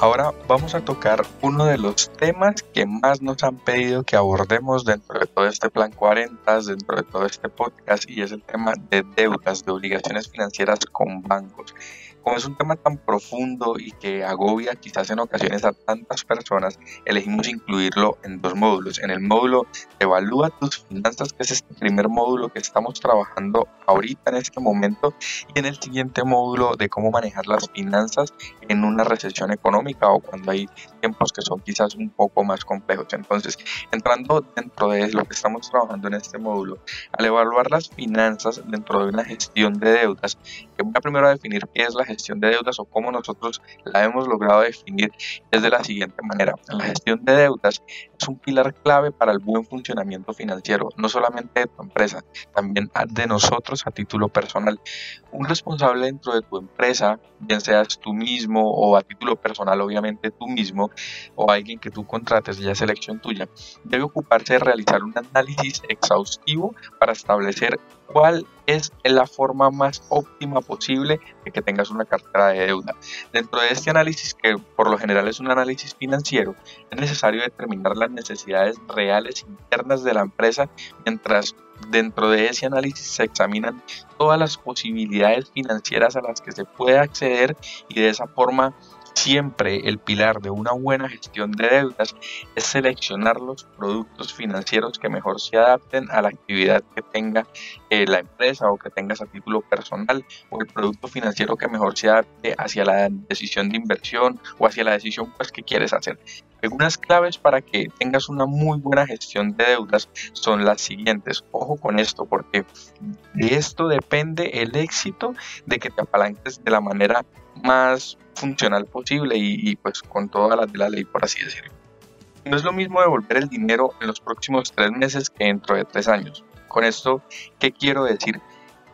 Ahora vamos a tocar uno de los temas que más nos han pedido que abordemos dentro de todo este plan 40, dentro de todo este podcast, y es el tema de deudas, de obligaciones financieras con bancos como es un tema tan profundo y que agobia quizás en ocasiones a tantas personas, elegimos incluirlo en dos módulos. En el módulo Evalúa tus finanzas, que es este primer módulo que estamos trabajando ahorita en este momento, y en el siguiente módulo de cómo manejar las finanzas en una recesión económica o cuando hay tiempos que son quizás un poco más complejos. Entonces, entrando dentro de lo que estamos trabajando en este módulo, al evaluar las finanzas dentro de una gestión de deudas, que voy a primero definir qué es la gestión de deudas o cómo nosotros la hemos logrado definir es de la siguiente manera. La gestión de deudas es un pilar clave para el buen funcionamiento financiero, no solamente de tu empresa, también de nosotros a título personal. Un responsable dentro de tu empresa, bien seas tú mismo o a título personal, obviamente tú mismo, o alguien que tú contrates, ya selección tuya, debe ocuparse de realizar un análisis exhaustivo para establecer cuál es la forma más óptima posible de que tengas una cartera de deuda. Dentro de este análisis, que por lo general es un análisis financiero, es necesario determinar las necesidades reales internas de la empresa, mientras dentro de ese análisis se examinan todas las posibilidades financieras a las que se puede acceder y de esa forma Siempre el pilar de una buena gestión de deudas es seleccionar los productos financieros que mejor se adapten a la actividad que tenga eh, la empresa o que tengas a título personal o el producto financiero que mejor se adapte hacia la decisión de inversión o hacia la decisión pues, que quieres hacer. Algunas claves para que tengas una muy buena gestión de deudas son las siguientes. Ojo con esto porque de esto depende el éxito de que te apalanques de la manera más funcional posible y, pues con todas las de la ley, por así decirlo. No es lo mismo devolver el dinero en los próximos tres meses que dentro de tres años. Con esto, ¿qué quiero decir?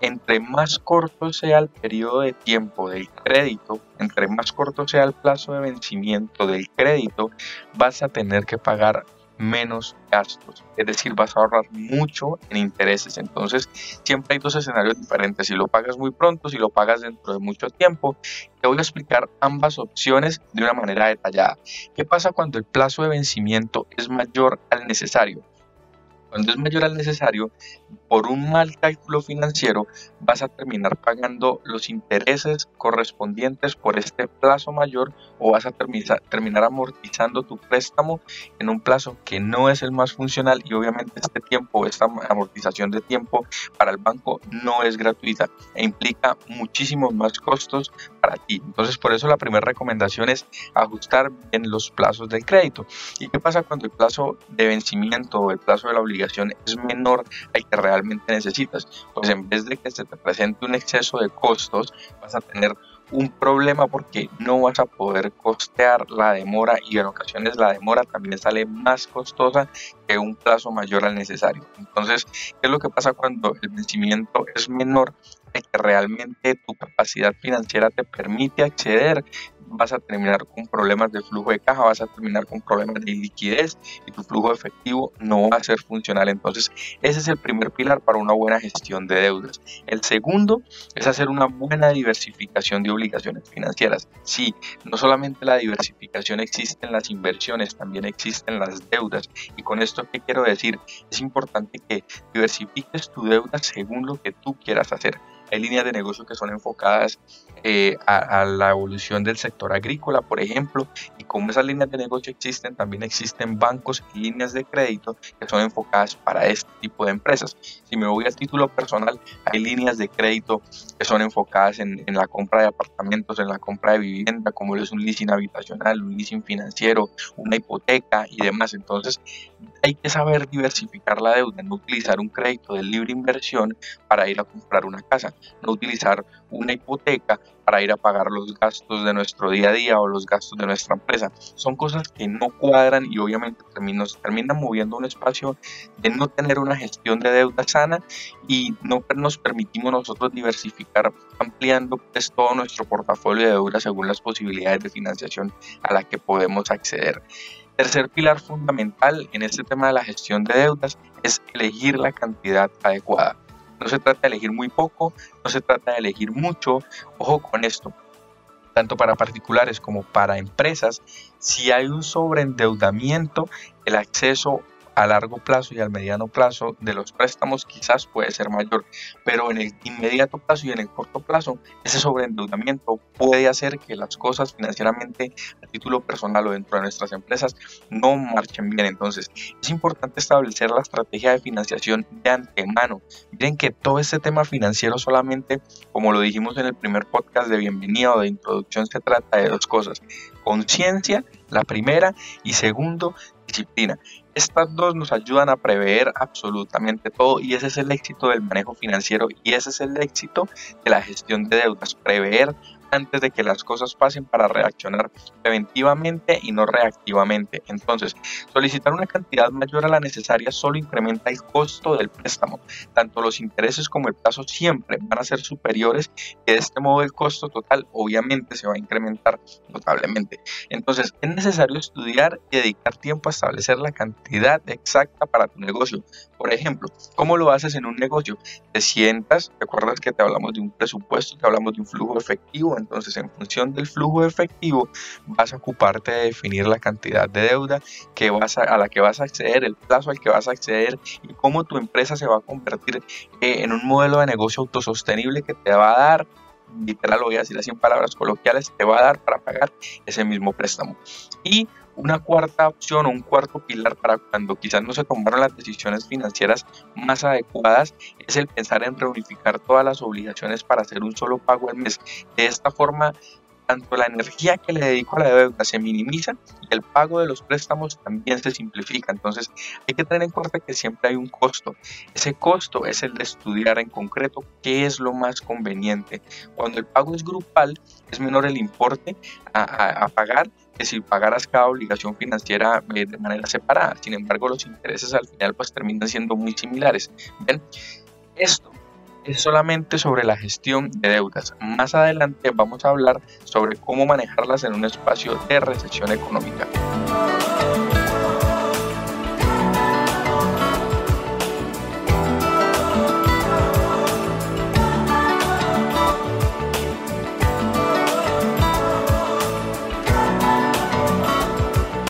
Entre más corto sea el periodo de tiempo del crédito, entre más corto sea el plazo de vencimiento del crédito, vas a tener que pagar menos gastos, es decir, vas a ahorrar mucho en intereses. Entonces, siempre hay dos escenarios diferentes, si lo pagas muy pronto, si lo pagas dentro de mucho tiempo. Te voy a explicar ambas opciones de una manera detallada. ¿Qué pasa cuando el plazo de vencimiento es mayor al necesario? Cuando es mayor al necesario, por un mal cálculo financiero, vas a terminar pagando los intereses correspondientes por este plazo mayor o vas a terminar amortizando tu préstamo en un plazo que no es el más funcional y obviamente este tiempo, esta amortización de tiempo para el banco no es gratuita e implica muchísimos más costos para ti. Entonces por eso la primera recomendación es ajustar bien los plazos del crédito. ¿Y qué pasa cuando el plazo de vencimiento o el plazo de la obligación es menor al que realmente necesitas, pues en vez de que se te presente un exceso de costos, vas a tener un problema porque no vas a poder costear la demora y en ocasiones la demora también sale más costosa que un plazo mayor al necesario. Entonces, ¿qué es lo que pasa cuando el vencimiento es menor? que realmente tu capacidad financiera te permite acceder vas a terminar con problemas de flujo de caja, vas a terminar con problemas de liquidez y tu flujo efectivo no va a ser funcional. Entonces, ese es el primer pilar para una buena gestión de deudas. El segundo es hacer una buena diversificación de obligaciones financieras. Sí, no solamente la diversificación existe en las inversiones, también existen las deudas. Y con esto, ¿qué quiero decir? Es importante que diversifiques tu deuda según lo que tú quieras hacer. Hay líneas de negocio que son enfocadas eh, a, la evolución del sector agrícola, por ejemplo, y como esas líneas de negocio existen, también existen bancos y líneas de crédito que son enfocadas para este tipo de empresas. Si me voy al título personal, hay líneas de crédito que son enfocadas en, en la compra de apartamentos, en la compra de vivienda, como es un leasing habitacional, un leasing financiero, una hipoteca y demás. Entonces, hay que saber diversificar la deuda, no utilizar un crédito de libre inversión para ir a comprar una casa no utilizar una hipoteca para ir a pagar los gastos de nuestro día a día o los gastos de nuestra empresa. Son cosas que no cuadran y obviamente nos terminan moviendo un espacio de no tener una gestión de deuda sana y no nos permitimos nosotros diversificar ampliando pues, todo nuestro portafolio de deuda según las posibilidades de financiación a la que podemos acceder. Tercer pilar fundamental en este tema de la gestión de deudas es elegir la cantidad adecuada. No se trata de elegir muy poco, no se trata de elegir mucho. Ojo con esto. tanto para particulares como para empresas, si hay un sobreendeudamiento, el acceso a largo plazo y al mediano plazo de los préstamos quizás puede ser mayor, pero en el inmediato plazo y en el corto plazo ese sobreendeudamiento puede hacer que las cosas financieramente a título personal o dentro de nuestras empresas no marchen bien. Entonces es importante establecer la estrategia de financiación de antemano. Miren que todo este tema financiero solamente, como lo dijimos en el primer podcast de bienvenida o de introducción, se trata de dos cosas. Conciencia, la primera, y segundo, Estas dos nos ayudan a prever absolutamente todo y ese es el éxito del manejo financiero y ese es el éxito de la gestión de deudas, prever antes de que las cosas pasen para reaccionar preventivamente y no reactivamente. Entonces, solicitar una cantidad mayor a la necesaria solo incrementa el costo del préstamo. Tanto los intereses como el plazo siempre van a ser superiores y de este modo el costo total obviamente se va a incrementar notablemente. Entonces, es necesario estudiar y dedicar tiempo a establecer la cantidad exacta para tu negocio. Por ejemplo, ¿cómo lo haces en un negocio? Te sientas, recuerdas que te hablamos de un presupuesto, te hablamos de un flujo efectivo, entonces en función del flujo efectivo vas a ocuparte de definir la cantidad de deuda que vas a, la que vas a acceder, el plazo al que vas a acceder y cómo tu empresa se va a convertir eh, en un modelo de negocio autosostenible que te va a dar literal lo voy a decir así en palabras coloquiales, te va a dar para pagar ese mismo préstamo. Y una cuarta opción o un cuarto pilar para cuando quizás no se tomaron las decisiones financieras más adecuadas es el pensar en reunificar todas las obligaciones para hacer un solo pago al mes. De esta forma tanto la energía que le dedico a la deuda se minimiza y el pago de los préstamos también se simplifica. Entonces hay que tener en cuenta que siempre hay un costo. Ese costo es el de estudiar en concreto qué es lo más conveniente. Cuando el pago es grupal es menor el importe a, pagar que si pagaras cada obligación financiera eh, de manera separada. Sin embargo, los intereses al final pues terminan siendo muy similares. Esto es solamente sobre la gestión de deudas. Más adelante vamos a hablar sobre cómo manejarlas en un espacio de recesión económica.